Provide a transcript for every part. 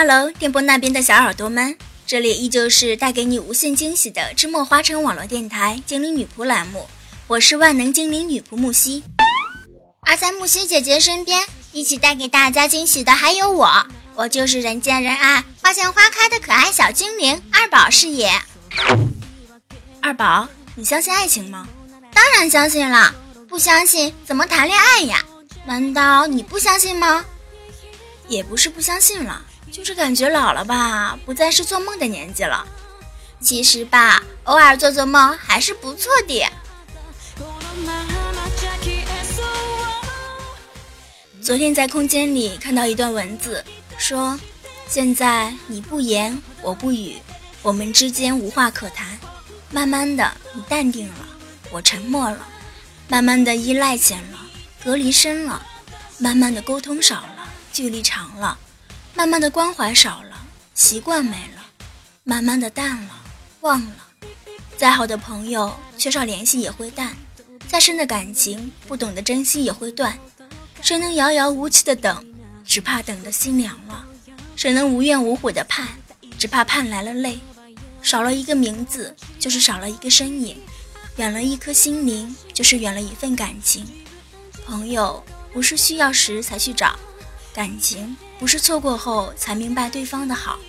Hello，电波那边的小耳朵们，这里依旧是带给你无限惊喜的芝墨花城网络电台精灵女仆栏目。我是万能精灵女仆木西，而在木西姐姐身边，一起带给大家惊喜的还有我，我就是人见人爱、花见花开的可爱小精灵二宝是也。二宝，你相信爱情吗？当然相信了，不相信怎么谈恋爱呀？难道你不相信吗？也不是不相信了，就是感觉老了吧，不再是做梦的年纪了。其实吧，偶尔做做梦还是不错的。昨天在空间里看到一段文字，说：“现在你不言，我不语，我们之间无话可谈。慢慢的，你淡定了，我沉默了；慢慢的，依赖浅了，隔离深了；慢慢的，沟通少了，距离长了；慢慢的，关怀少了，习惯没了；慢慢的，淡了，忘了。再好的朋友，缺少联系也会淡；再深的感情，不懂得珍惜也会断。”谁能遥遥无期的等，只怕等的心凉了；谁能无怨无悔的盼，只怕盼来了泪。少了一个名字，就是少了一个身影；远了一颗心灵，就是远了一份感情。朋友不是需要时才去找，感情不是错过后才明白对方的好。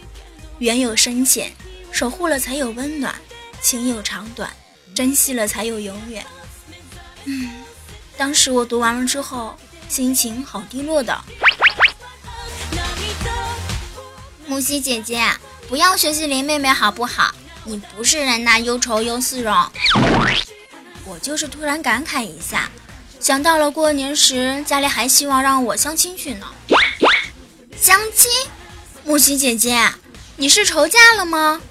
缘有深浅，守护了才有温暖；情有长短，珍惜了才有永远。嗯，当时我读完了之后。心情好低落的，木西姐姐，不要学习林妹妹好不好？你不是人呐，忧愁又似容。我就是突然感慨一下，想到了过年时家里还希望让我相亲去呢。相亲？木西姐姐，你是愁嫁了吗？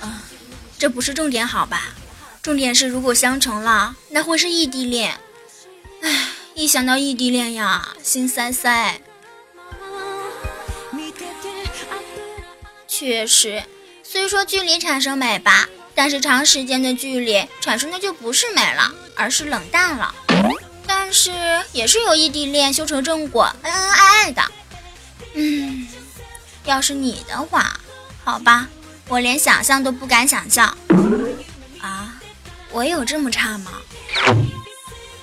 啊，这不是重点好吧？重点是如果相成了，那会是异地恋。唉。一想到异地恋呀，心塞塞。确实，虽说距离产生美吧，但是长时间的距离产生的就不是美了，而是冷淡了。但是也是有异地恋修成正果，恩恩爱爱的。嗯，要是你的话，好吧，我连想象都不敢想象。啊，我有这么差吗？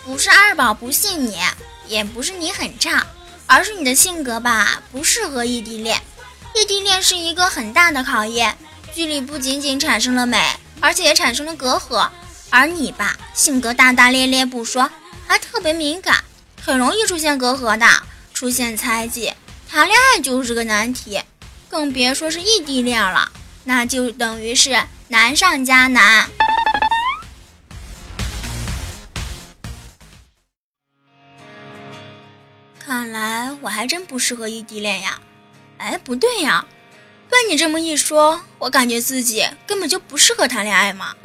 不是二宝不信你，也不是你很差，而是你的性格吧不适合异地恋。异地恋是一个很大的考验，距离不仅仅产生了美，而且也产生了隔阂。而你吧，性格大大咧咧不说，还特别敏感，很容易出现隔阂的，出现猜忌。谈恋爱就是个难题，更别说是异地恋了，那就等于是难上加难。看来我还真不适合异地恋呀！哎，不对呀，被你这么一说，我感觉自己根本就不适合谈恋爱嘛。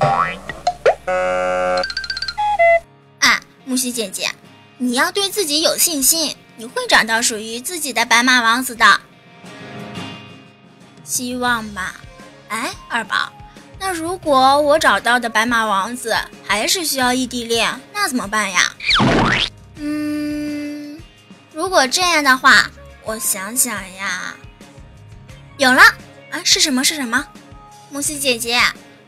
啊，木西姐姐，你要对自己有信心，你会找到属于自己的白马王子的。希望吧。哎，二宝，那如果我找到的白马王子还是需要异地恋，那怎么办呀？嗯，如果这样的话，我想想呀，有了啊，是什么？是什么？木西姐姐。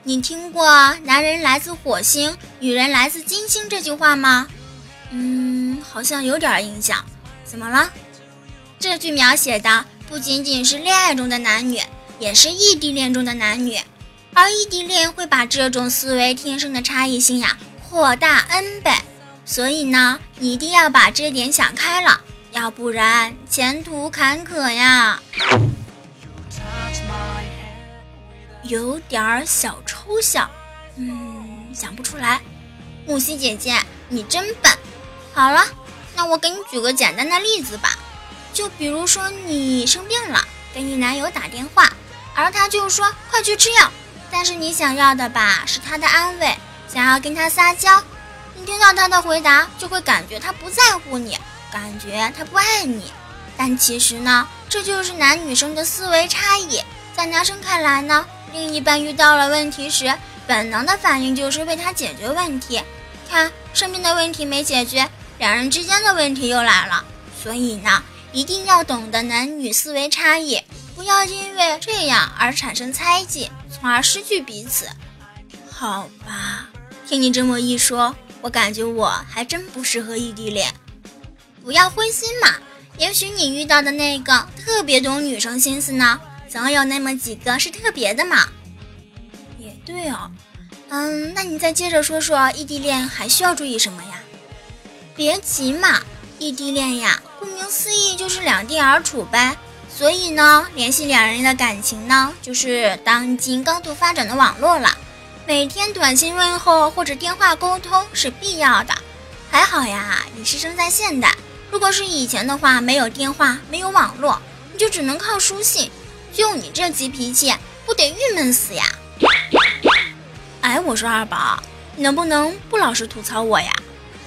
你听过“男人来自火星，女人来自金星”这句话吗？嗯，好像有点印象。怎么了？这句描写的不仅仅是恋爱中的男女，也是异地恋中的男女。而异地恋会把这种思维天生的差异性呀扩大 n 倍。所以呢，你一定要把这点想开了，要不然前途坎坷呀。有点小抽象，嗯，想不出来。木西姐姐，你真笨。好了，那我给你举个简单的例子吧。就比如说你生病了，给你男友打电话，而他就说快去吃药。但是你想要的吧是他的安慰，想要跟他撒娇。你听到他的回答，就会感觉他不在乎你，感觉他不爱你。但其实呢，这就是男女生的思维差异。在男生看来呢。另一半遇到了问题时，本能的反应就是为他解决问题。看身边的问题没解决，两人之间的问题又来了。所以呢，一定要懂得男女思维差异，不要因为这样而产生猜忌，从而失去彼此。好吧，听你这么一说，我感觉我还真不适合异地恋。不要灰心嘛，也许你遇到的那个特别懂女生心思呢。总有那么几个是特别的嘛，也对哦。嗯，那你再接着说说异地恋还需要注意什么呀？别急嘛，异地恋呀，顾名思义就是两地而处呗。所以呢，联系两人的感情呢，就是当今高度发展的网络了。每天短信问候或者电话沟通是必要的。还好呀，你是生在现代。如果是以前的话，没有电话，没有网络，你就只能靠书信。就你这急脾气，不得郁闷死呀！哎，我说二宝，你能不能不老是吐槽我呀？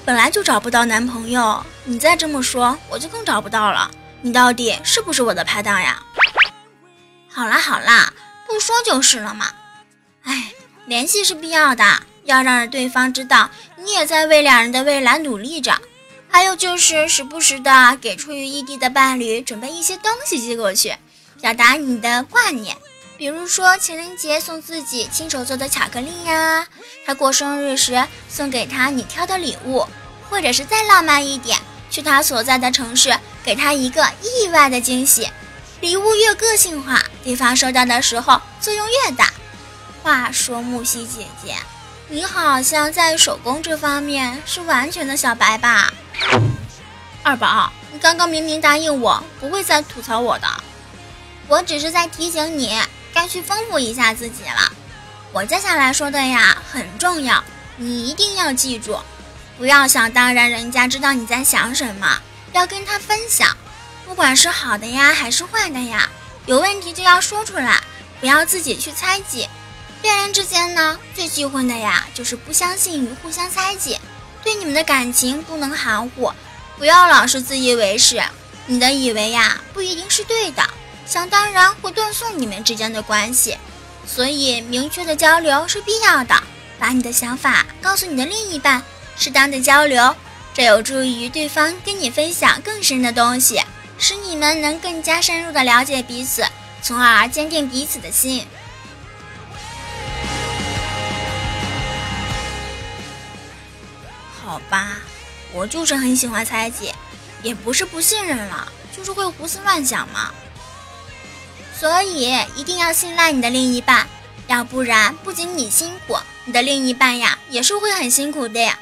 本来就找不到男朋友，你再这么说，我就更找不到了。你到底是不是我的拍档呀？好啦好啦，不说就是了嘛。哎，联系是必要的，要让对方知道你也在为两人的未来努力着。还有就是时不时的给处于异地的伴侣准备一些东西寄过去。表达你的挂念，比如说情人节送自己亲手做的巧克力呀，他过生日时送给他你挑的礼物，或者是再浪漫一点，去他所在的城市给他一个意外的惊喜。礼物越个性化，对方收到的时候作用越大。话说木西姐姐，你好像在手工这方面是完全的小白吧？二宝，你刚刚明明答应我不会再吐槽我的。我只是在提醒你，该去丰富一下自己了。我接下来说的呀很重要，你一定要记住，不要想当然人家知道你在想什么，要跟他分享，不管是好的呀还是坏的呀，有问题就要说出来，不要自己去猜忌。恋人之间呢，最忌讳的呀就是不相信与互相猜忌，对你们的感情不能含糊，不要老是自以为是，你的以为呀不一定是对的。想当然会断送你们之间的关系，所以明确的交流是必要的。把你的想法告诉你的另一半，适当的交流，这有助于对方跟你分享更深的东西，使你们能更加深入的了解彼此，从而坚定彼此的心。好吧，我就是很喜欢猜忌，也不是不信任了，就是会胡思乱想嘛。所以一定要信赖你的另一半，要不然不仅你辛苦，你的另一半呀也是会很辛苦的呀。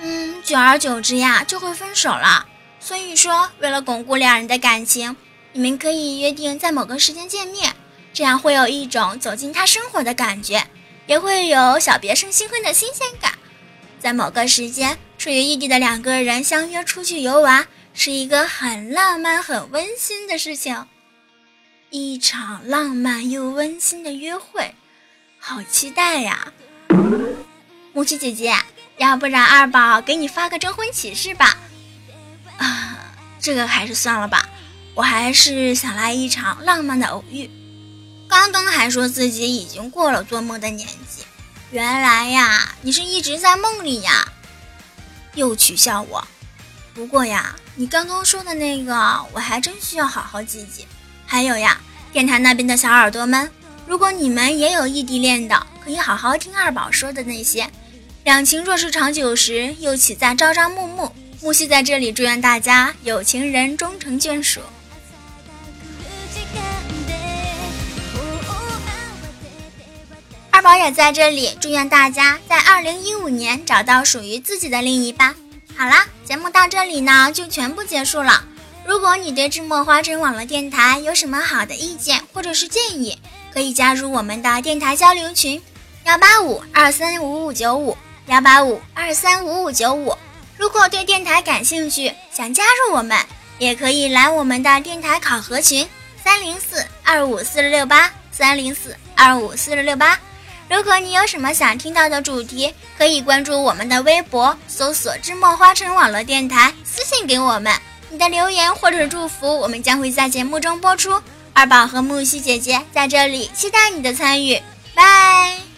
嗯，久而久之呀就会分手了。所以说，为了巩固两人的感情，你们可以约定在某个时间见面，这样会有一种走进他生活的感觉，也会有小别胜新婚的新鲜感。在某个时间，处于异地的两个人相约出去游玩，是一个很浪漫、很温馨的事情。一场浪漫又温馨的约会，好期待呀！木七姐姐，要不然二宝给你发个征婚启事吧？啊，这个还是算了吧。我还是想来一场浪漫的偶遇。刚刚还说自己已经过了做梦的年纪，原来呀，你是一直在梦里呀！又取笑我。不过呀，你刚刚说的那个，我还真需要好好记记。还有呀，电台那边的小耳朵们，如果你们也有异地恋的，可以好好听二宝说的那些。两情若是长久时，又岂在朝朝暮暮？木西在这里祝愿大家有情人终成眷属。二宝也在这里祝愿大家在二零一五年找到属于自己的另一半。好啦，节目到这里呢就全部结束了。如果你对智墨花城网络电台有什么好的意见或者是建议，可以加入我们的电台交流群：幺八五二三五五九五幺八五二三五五九五。如果对电台感兴趣，想加入我们，也可以来我们的电台考核群：三零四二五四六六八三零四二五四六八。如果你有什么想听到的主题，可以关注我们的微博，搜索“芝墨花城网络电台”，私信给我们你的留言或者祝福，我们将会在节目中播出。二宝和木西姐姐在这里期待你的参与，拜。